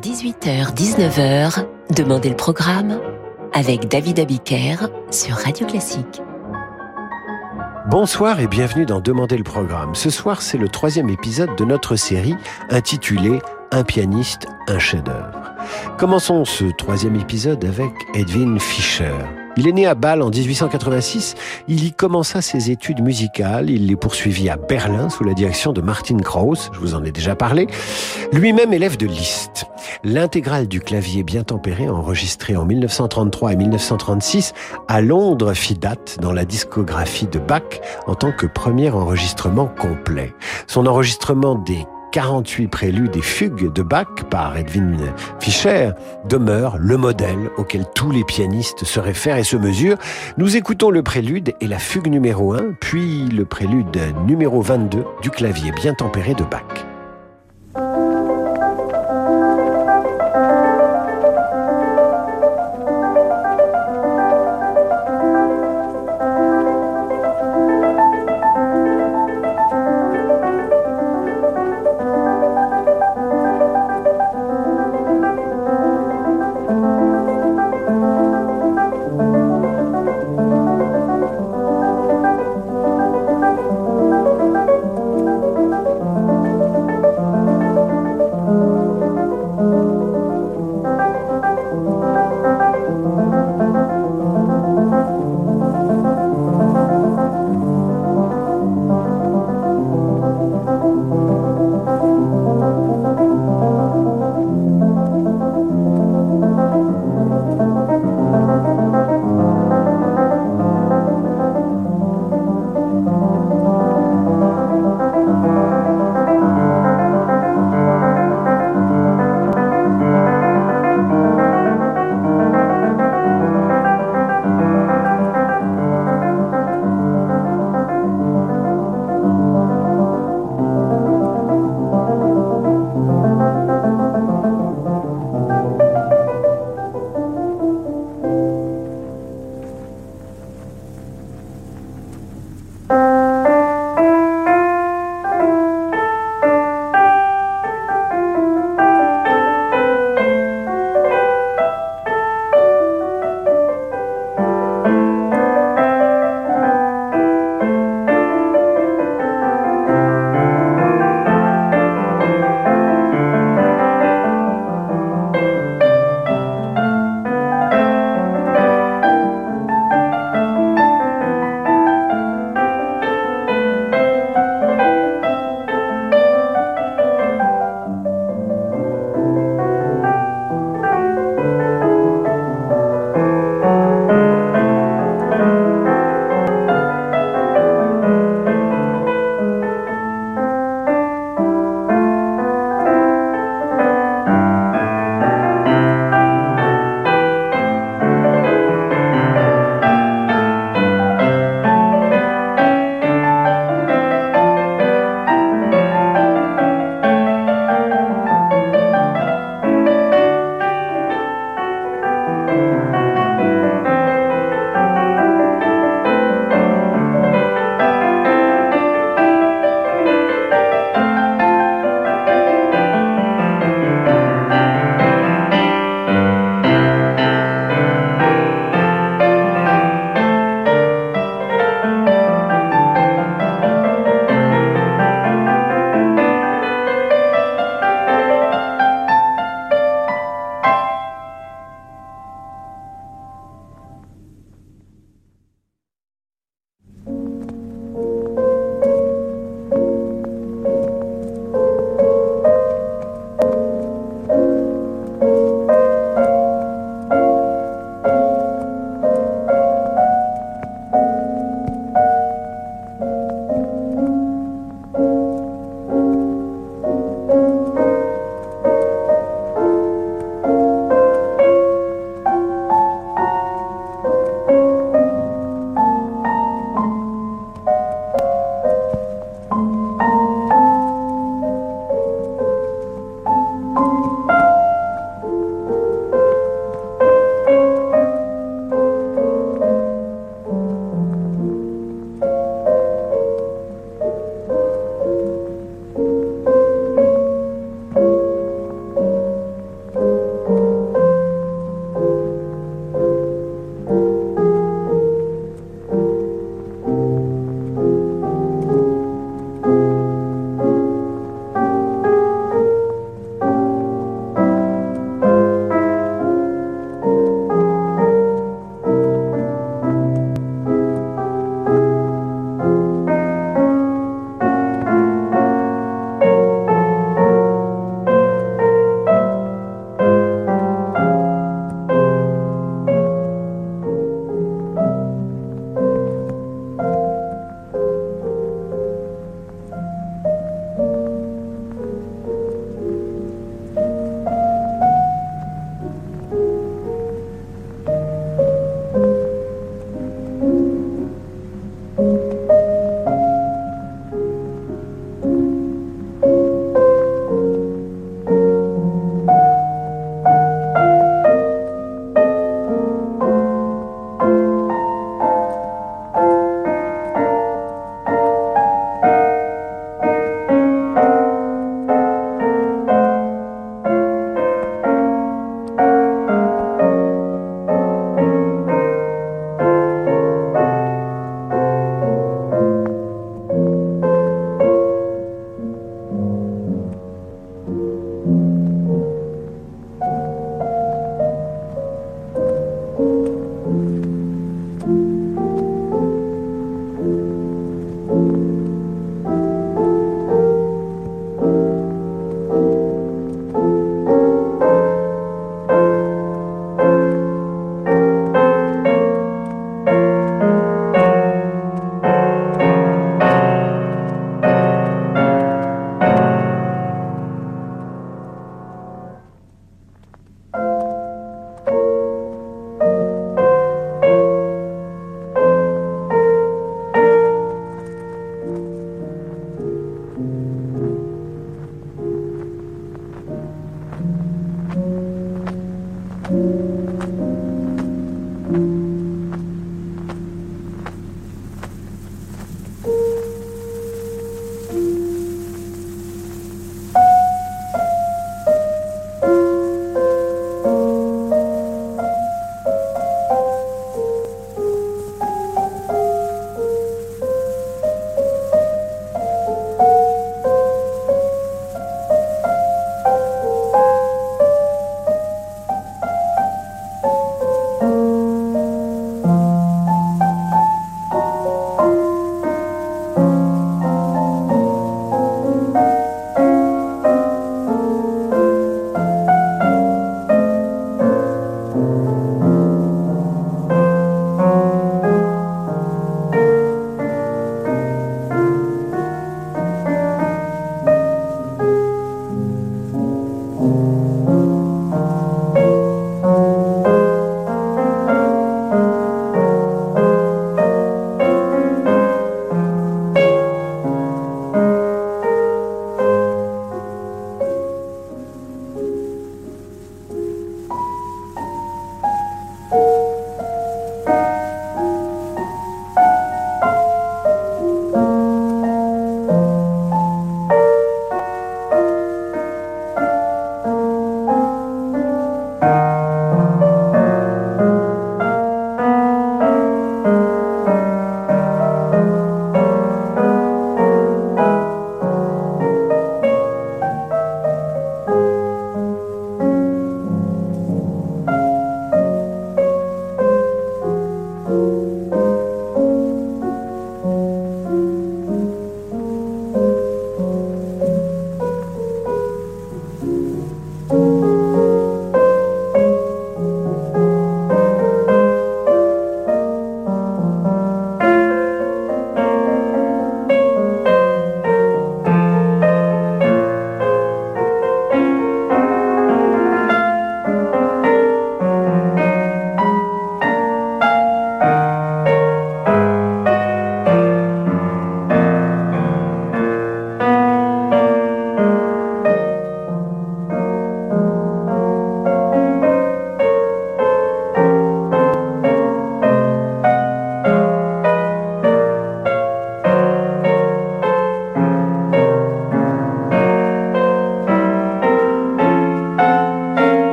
18h-19h, Demandez le programme avec David Abiker sur Radio Classique. Bonsoir et bienvenue dans Demandez le programme. Ce soir, c'est le troisième épisode de notre série intitulée Un pianiste, un chef-d'œuvre. Commençons ce troisième épisode avec Edwin Fischer. Il est né à Bâle en 1886. Il y commença ses études musicales. Il les poursuivit à Berlin sous la direction de Martin Krauss. Je vous en ai déjà parlé. Lui-même élève de Liszt. L'intégrale du clavier bien tempéré enregistré en 1933 et 1936 à Londres fit date dans la discographie de Bach en tant que premier enregistrement complet. Son enregistrement des 48 préludes et fugues de Bach par Edwin Fischer demeure le modèle auquel tous les pianistes se réfèrent et se mesurent. Nous écoutons le prélude et la fugue numéro 1, puis le prélude numéro 22 du clavier bien tempéré de Bach.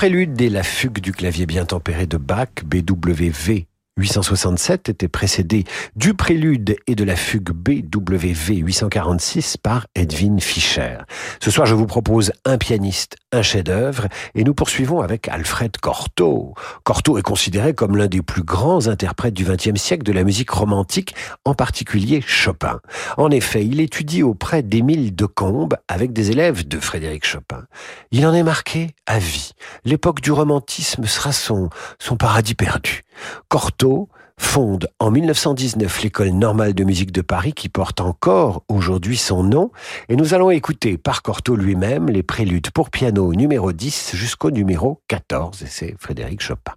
Prélude et la fugue du clavier bien tempéré de Bach, BWV 867 était précédé du prélude et de la fugue BWV 846 par Edwin Fischer. Ce soir, je vous propose un pianiste, un chef-d'œuvre, et nous poursuivons avec Alfred Cortot. Cortot est considéré comme l'un des plus grands interprètes du XXe siècle de la musique romantique, en particulier Chopin. En effet, il étudie auprès d'Émile Decombe avec des élèves de Frédéric Chopin. Il en est marqué à vie. L'époque du romantisme sera son, son paradis perdu. Cortot fonde en 1919 l'école normale de musique de Paris qui porte encore aujourd'hui son nom et nous allons écouter par Cortot lui-même les préludes pour piano numéro 10 jusqu'au numéro 14 et c'est Frédéric Chopin.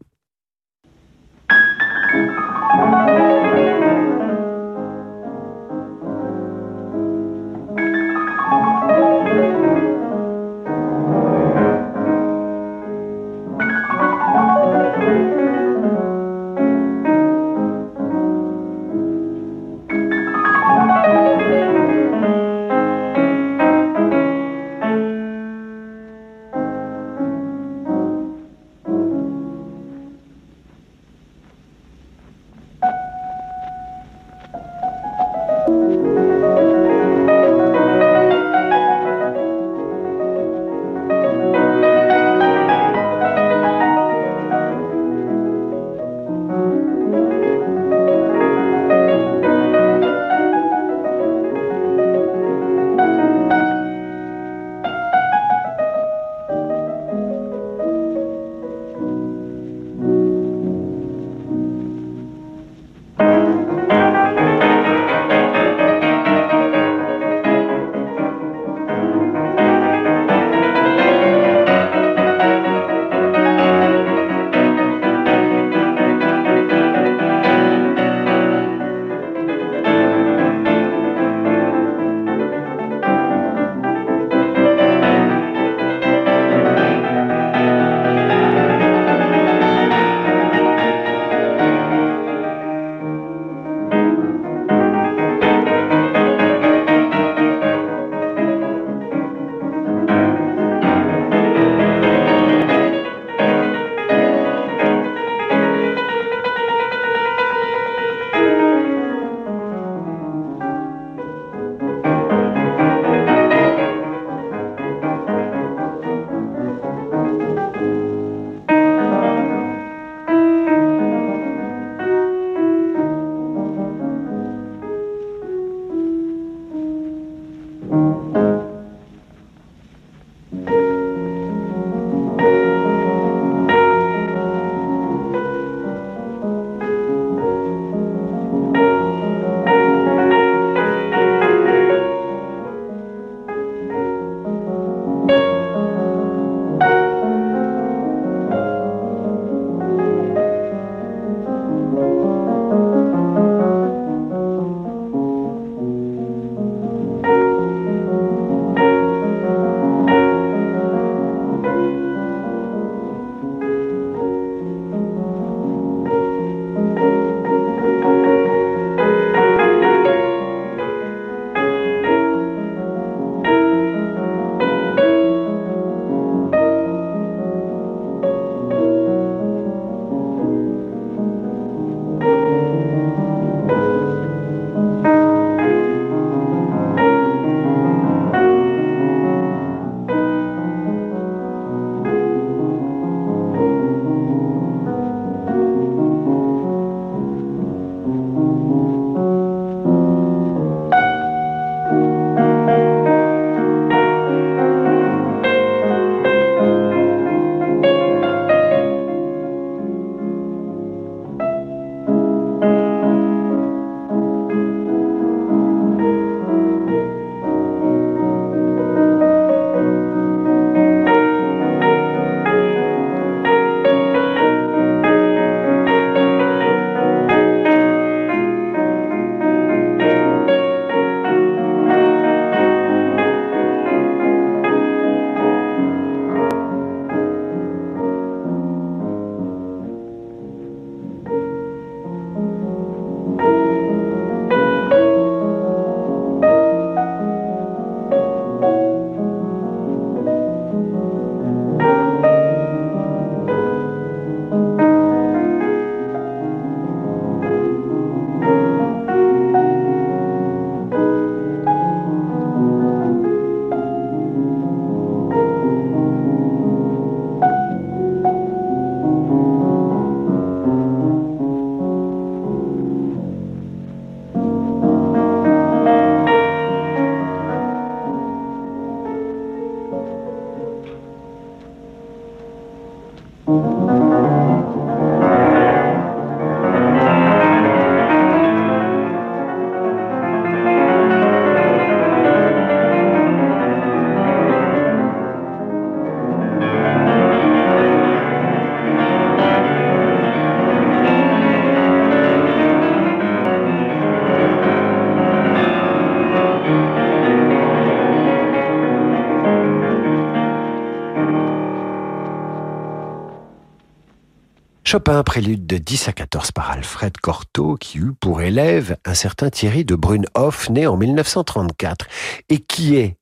Chopin, prélude de 10 à 14 par Alfred Cortot, qui eut pour élève un certain Thierry de Brunhoff, né en 1934, et qui est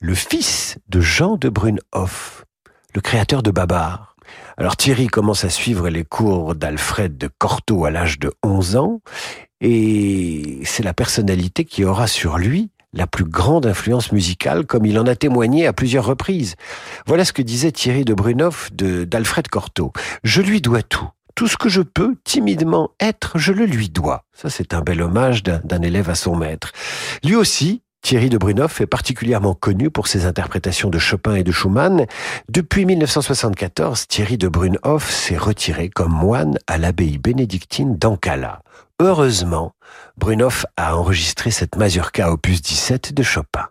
le fils de Jean de Brunhoff, le créateur de Babar. Alors Thierry commence à suivre les cours d'Alfred de Cortot à l'âge de 11 ans, et c'est la personnalité qui aura sur lui la plus grande influence musicale, comme il en a témoigné à plusieurs reprises. Voilà ce que disait Thierry de Brunoff d'Alfred Cortot. Je lui dois tout. Tout ce que je peux timidement être, je le lui dois. Ça, c'est un bel hommage d'un élève à son maître. Lui aussi, Thierry de Brunoff est particulièrement connu pour ses interprétations de Chopin et de Schumann. Depuis 1974, Thierry de Brunoff s'est retiré comme moine à l'abbaye bénédictine d'Ancala. Heureusement, Brunoff a enregistré cette mazurka opus 17 de Chopin.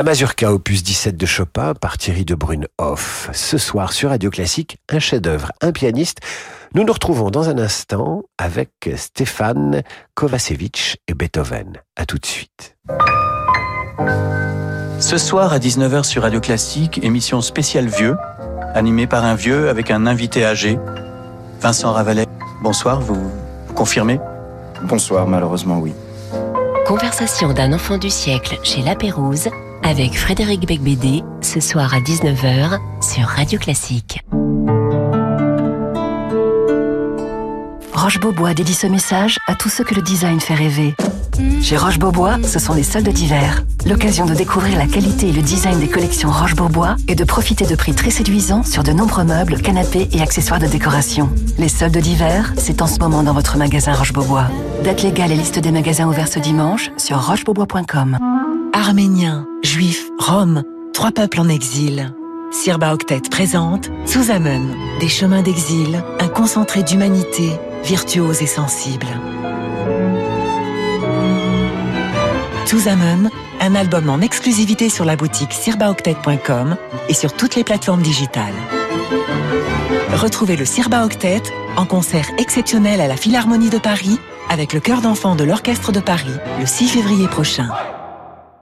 La Mazurka opus 17 de Chopin par Thierry de Brunhoff. Ce soir sur Radio Classique, un chef-d'œuvre, un pianiste. Nous nous retrouvons dans un instant avec Stéphane Kovacevic et Beethoven. À tout de suite. Ce soir à 19h sur Radio Classique, émission spéciale Vieux, animée par un vieux avec un invité âgé, Vincent Ravalet. Bonsoir, vous, vous confirmez? Bonsoir, malheureusement oui. Conversation d'un enfant du siècle chez La Pérouse avec Frédéric Becbédé ce soir à 19h sur Radio Classique. Roche-Beaubois dédie ce message à tous ceux que le design fait rêver. Chez Roche-Beaubois, ce sont les soldes d'hiver. L'occasion de découvrir la qualité et le design des collections Roche-Beaubois et de profiter de prix très séduisants sur de nombreux meubles, canapés et accessoires de décoration. Les soldes d'hiver, c'est en ce moment dans votre magasin Roche-Beaubois. Date légale et liste des magasins ouverts ce dimanche sur rochebeaubois.com. Arméniens, Juifs, Roms, trois peuples en exil. Sirba Octet présente Sous Amen, des chemins d'exil, un concentré d'humanité, virtuose et sensible. Amen, un album en exclusivité sur la boutique sirbaoctet.com et sur toutes les plateformes digitales. Retrouvez le Sirba Octet en concert exceptionnel à la Philharmonie de Paris avec le chœur d'enfants de l'Orchestre de Paris le 6 février prochain.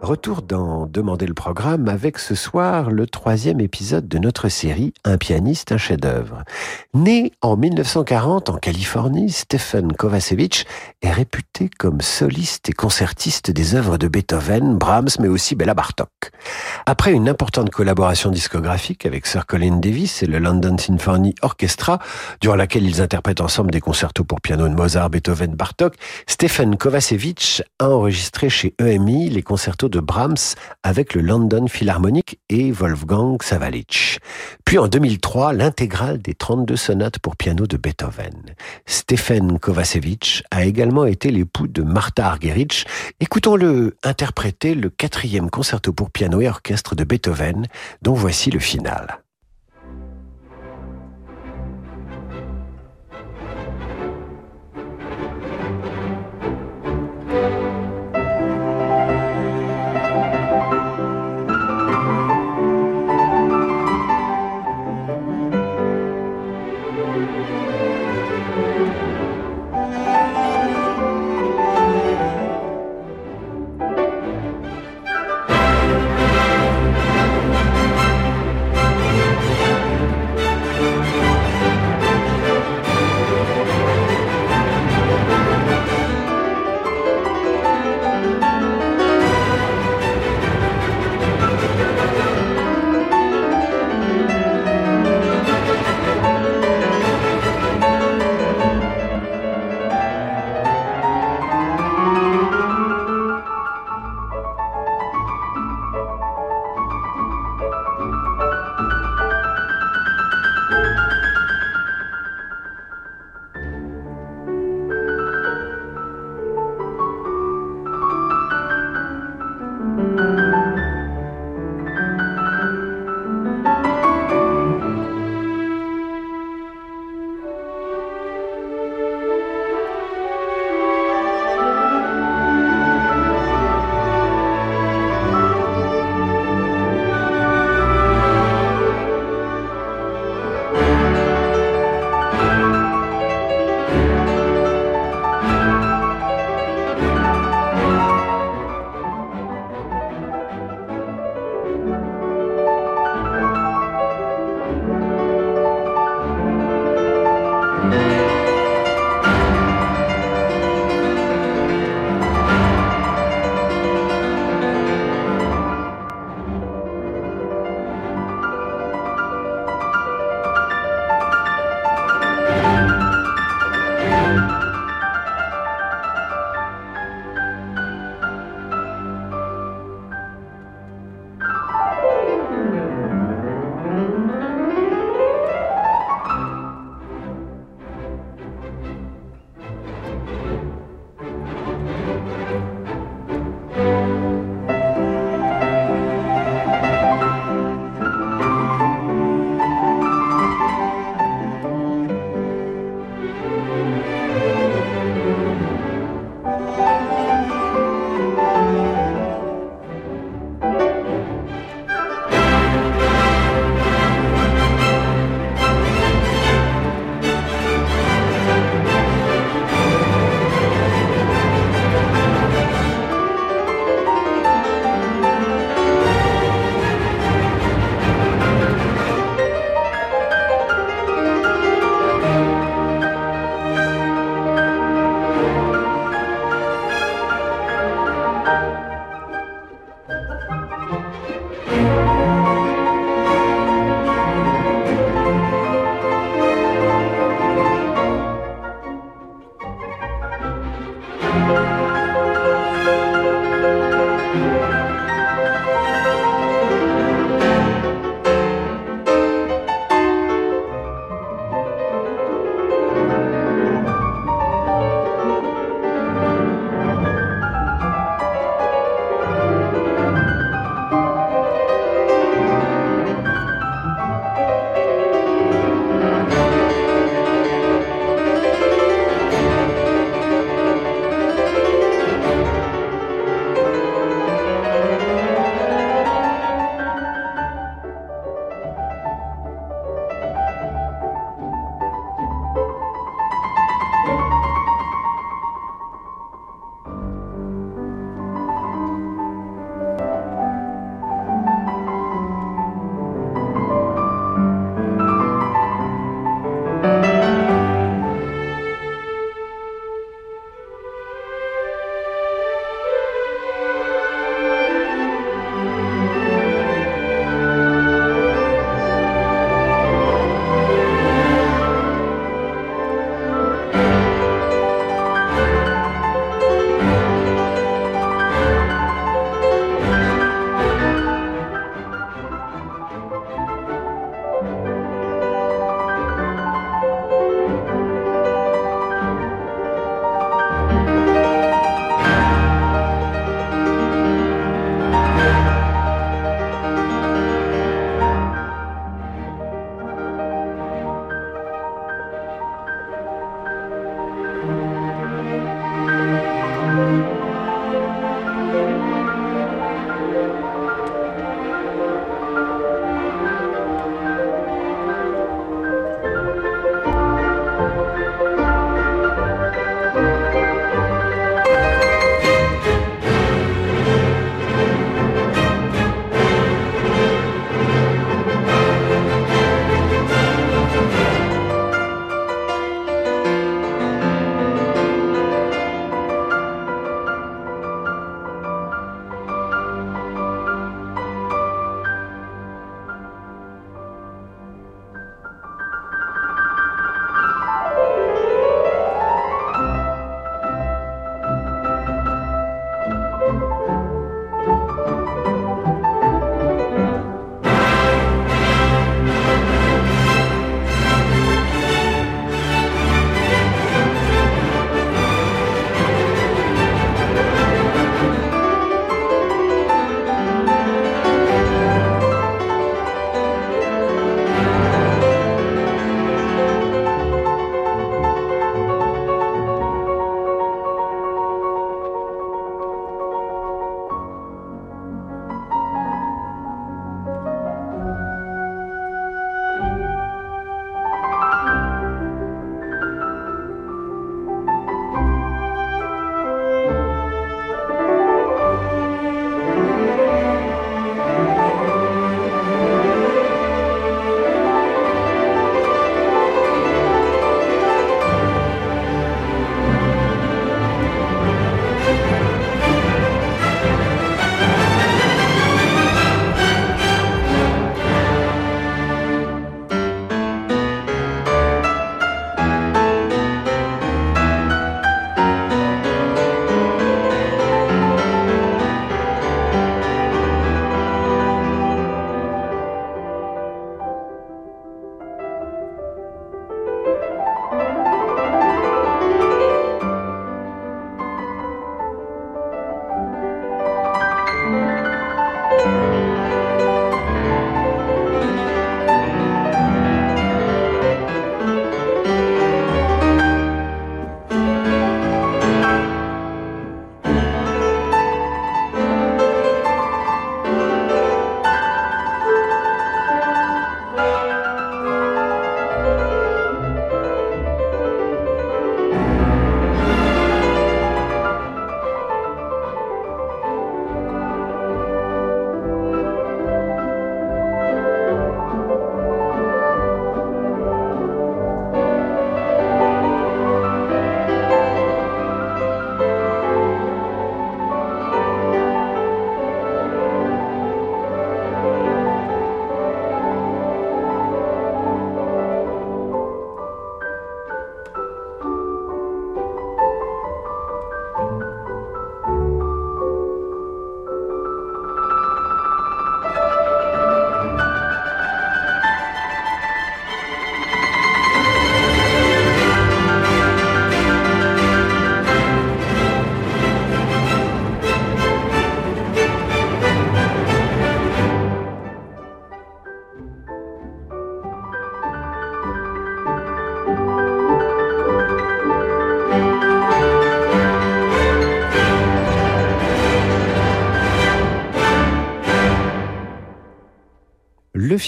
Retour dans Demander le programme avec ce soir le troisième épisode de notre série Un pianiste, un chef-d'œuvre. Né en 1940 en Californie, Stephen Kovacevic est réputé comme soliste et concertiste des œuvres de Beethoven, Brahms, mais aussi Bela Bartok. Après une importante collaboration discographique avec Sir Colin Davis et le London Symphony Orchestra, durant laquelle ils interprètent ensemble des concertos pour piano de Mozart, Beethoven, Bartok, Stephen Kovacevic a enregistré chez EMI les concertos de Brahms avec le London Philharmonic et Wolfgang Savalich. Puis en 2003, l'intégrale des 32 sonates pour piano de Beethoven. Stephen Kovacevic a également été l'époux de Martha Argerich. Écoutons-le interpréter le quatrième concerto pour piano et orchestre de Beethoven, dont voici le final.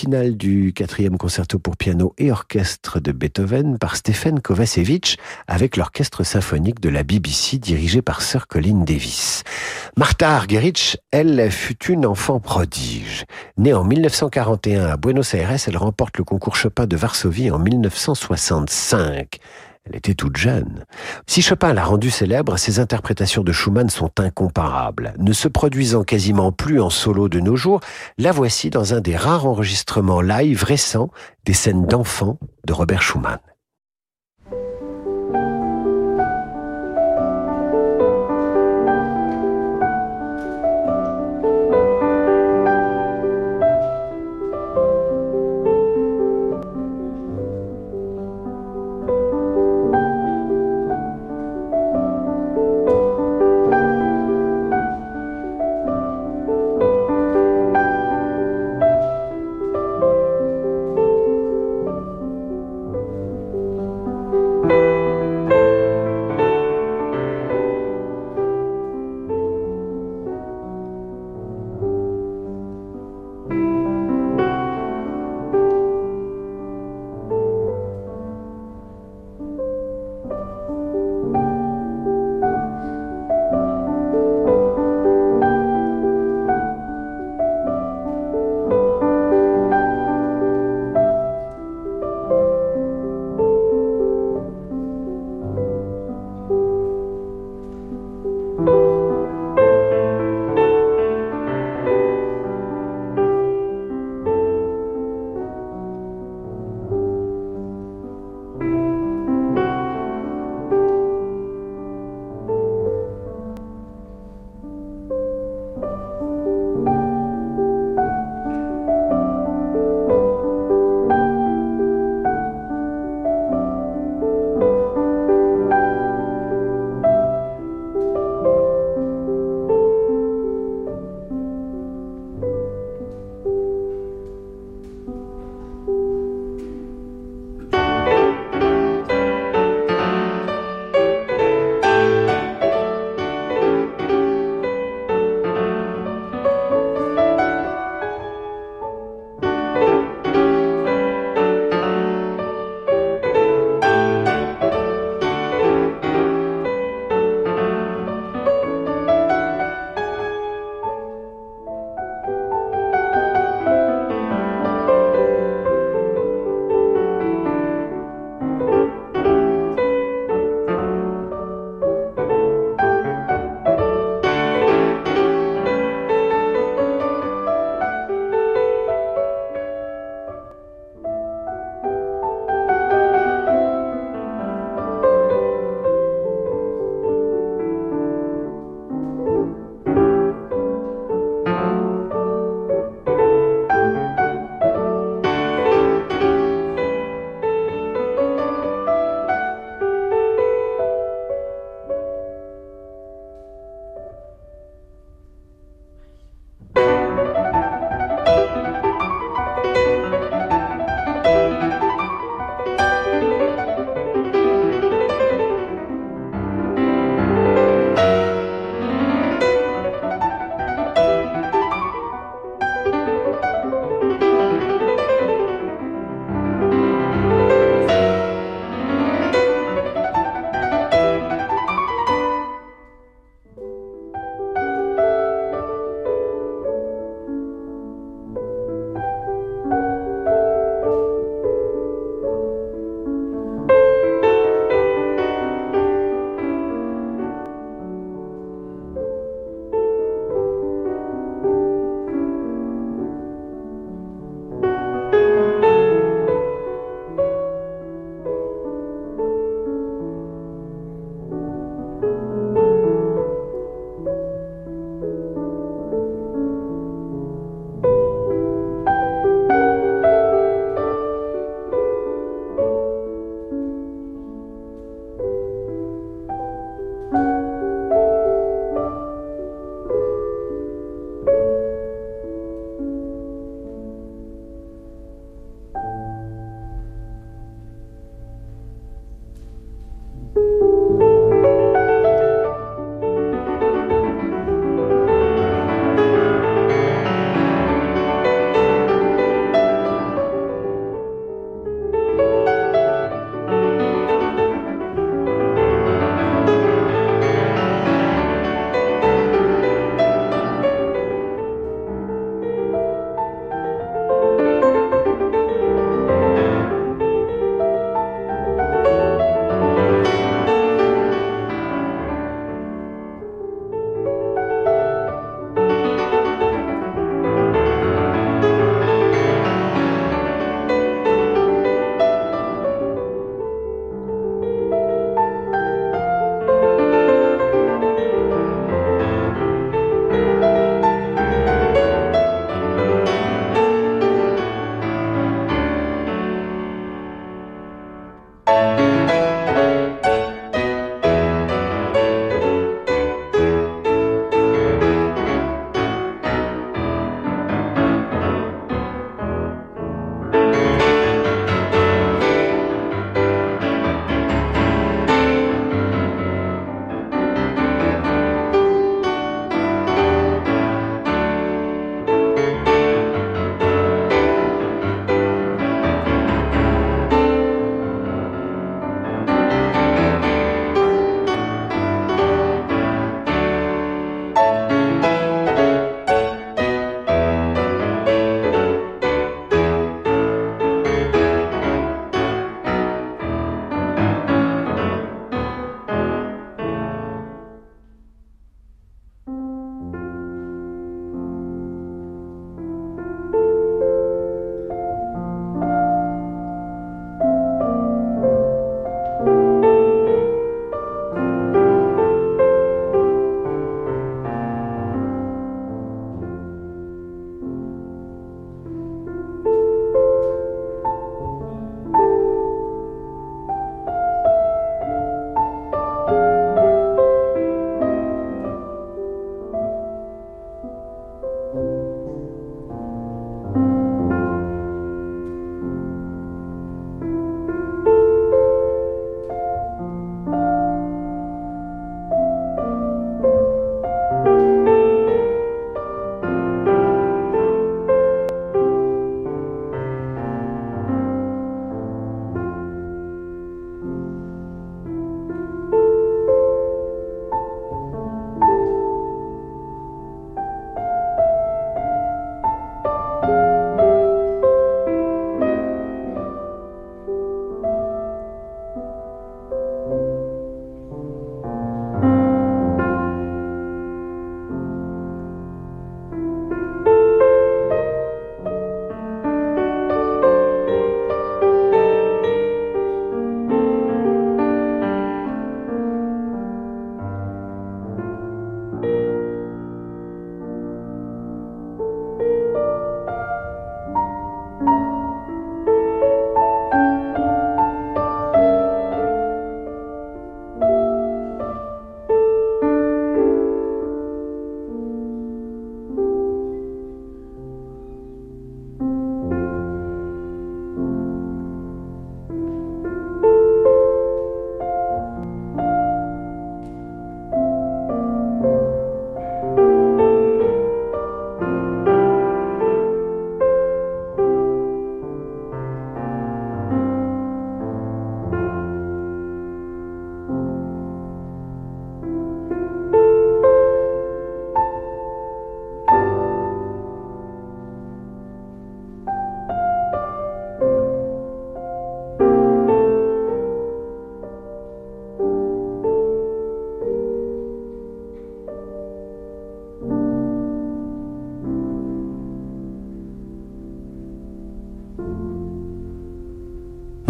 Le final du quatrième concerto pour piano et orchestre de Beethoven par Stephen Kovacevic avec l'orchestre symphonique de la BBC dirigé par Sir Colin Davis. Martha Argerich, elle, fut une enfant prodige. Née en 1941 à Buenos Aires, elle remporte le concours Chopin de Varsovie en 1965. Elle était toute jeune. Si Chopin l'a rendue célèbre, ses interprétations de Schumann sont incomparables. Ne se produisant quasiment plus en solo de nos jours, la voici dans un des rares enregistrements live récents des scènes d'enfants de Robert Schumann.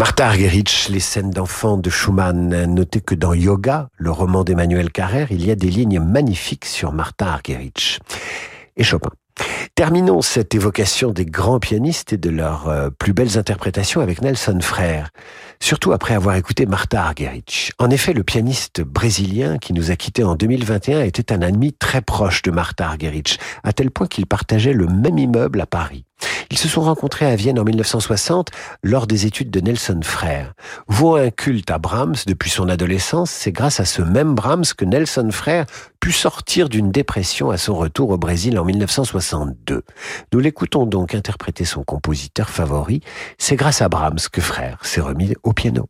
Martha Argerich, les scènes d'enfants de Schumann. Notez que dans Yoga, le roman d'Emmanuel Carrère, il y a des lignes magnifiques sur Martha Argerich. Et Chopin. Terminons cette évocation des grands pianistes et de leurs euh, plus belles interprétations avec Nelson Frère, surtout après avoir écouté Martha Argerich. En effet, le pianiste brésilien qui nous a quittés en 2021 était un ami très proche de Martha Argerich, à tel point qu'ils partageaient le même immeuble à Paris. Ils se sont rencontrés à Vienne en 1960 lors des études de Nelson Frère. Vouant un culte à Brahms depuis son adolescence, c'est grâce à ce même Brahms que Nelson Frère put sortir d'une dépression à son retour au Brésil en 1962. Nous l'écoutons donc interpréter son compositeur favori. C'est grâce à Brahms que Frère s'est remis au piano.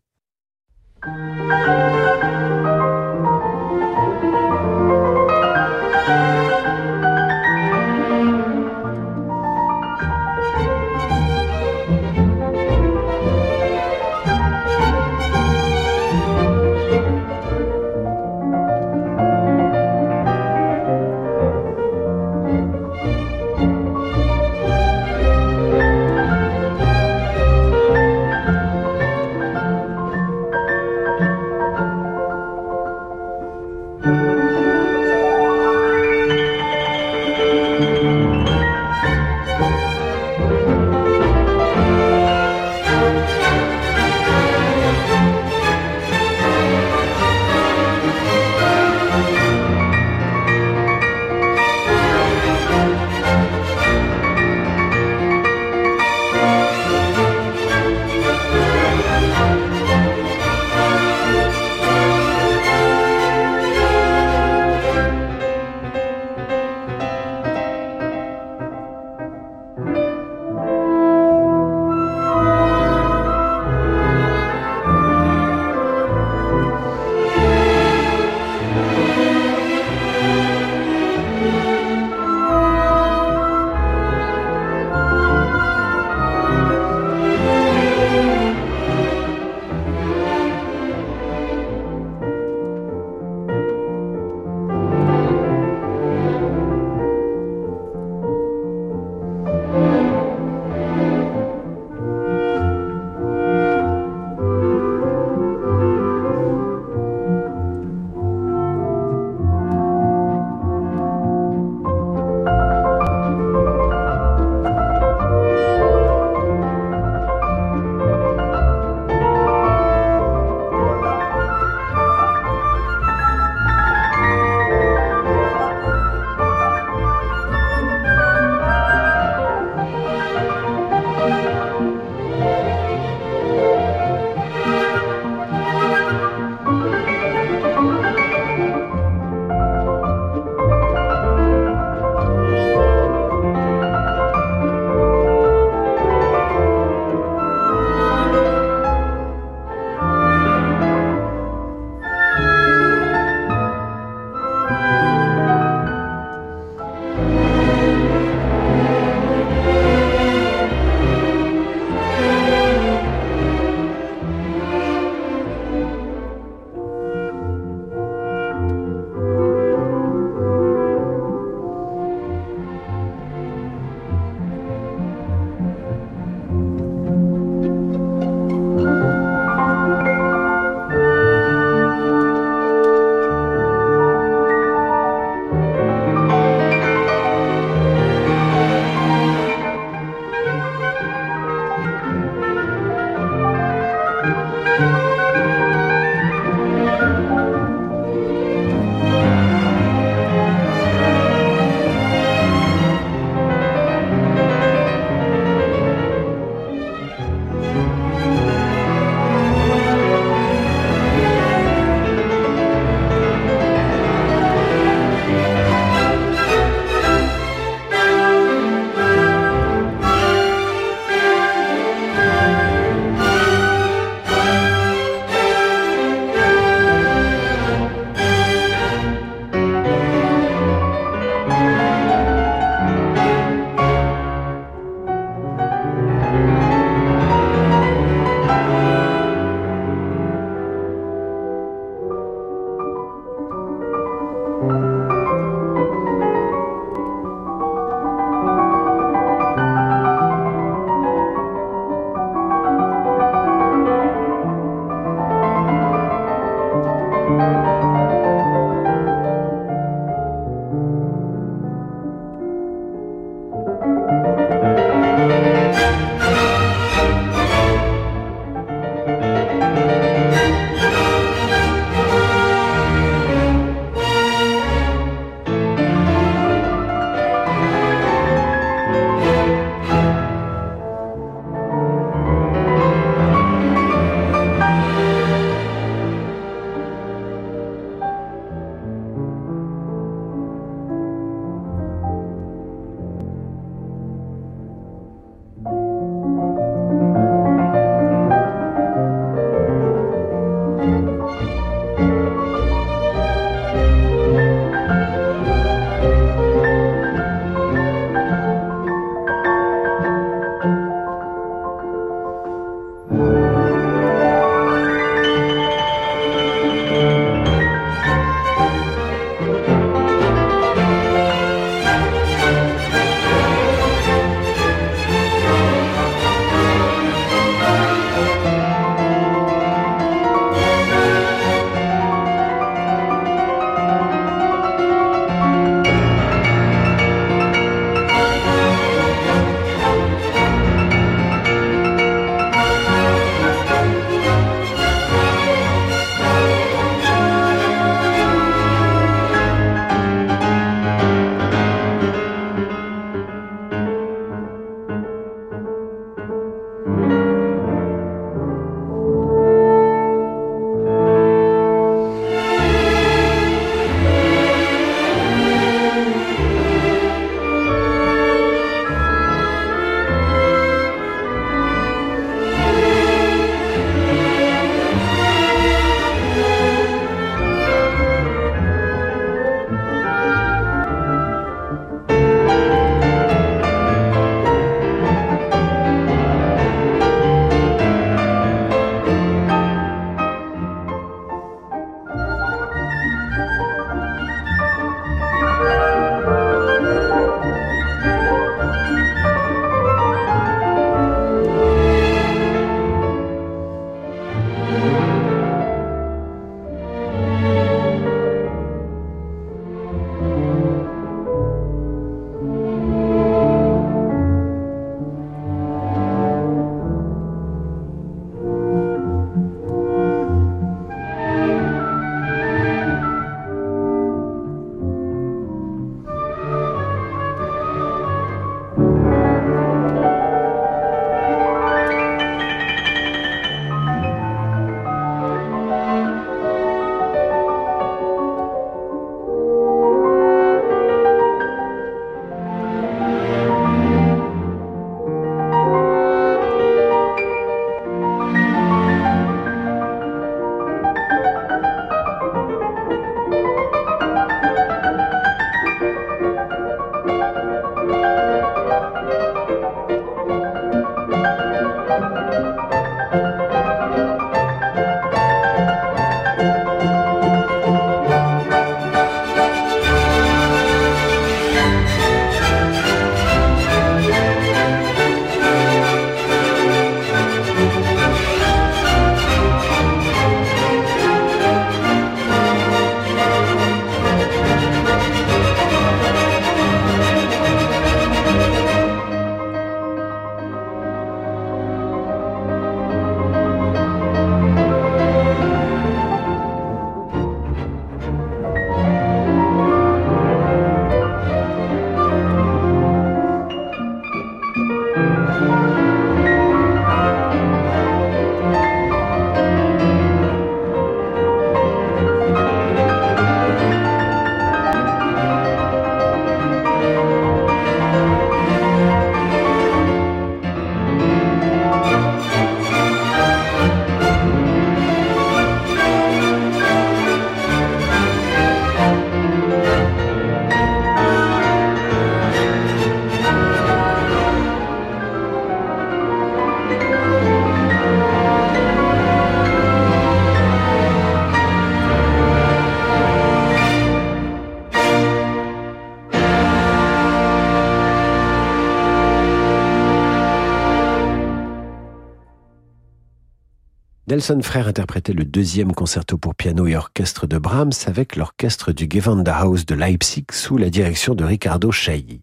Nelson Frère interprétait le deuxième concerto pour piano et orchestre de Brahms avec l'orchestre du Gewandhaus de Leipzig sous la direction de Ricardo Chailly.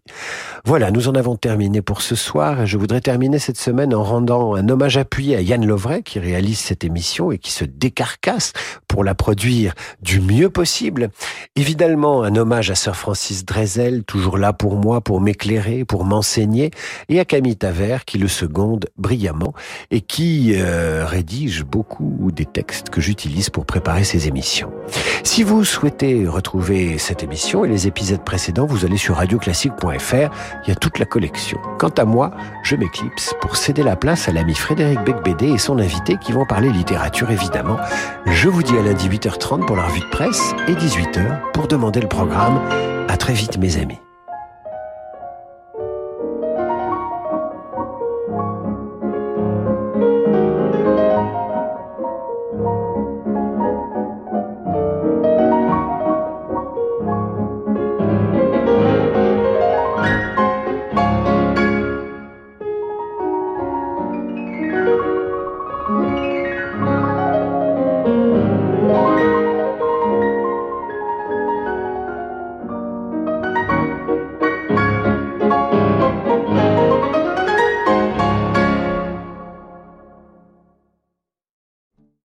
Voilà, nous en avons terminé pour ce soir et je voudrais terminer cette semaine en rendant un hommage appuyé à Yann Lovray qui réalise cette émission et qui se décarcasse pour la produire du mieux possible. Évidemment, un hommage à Sir Francis Drezel, toujours là pour moi, pour m'éclairer, pour m'enseigner, et à Camille Taver qui le seconde brillamment et qui euh, rédige beaucoup des textes que j'utilise pour préparer ces émissions. Si vous souhaitez retrouver cette émission et les épisodes précédents, vous allez sur radioclassique.fr, il y a toute la collection. Quant à moi, je m'éclipse pour céder la place à l'ami Frédéric Becbédé et son invité qui vont parler littérature évidemment. Je vous dis à lundi 8h30 pour la revue de presse et 18h pour demander le programme. À très vite mes amis.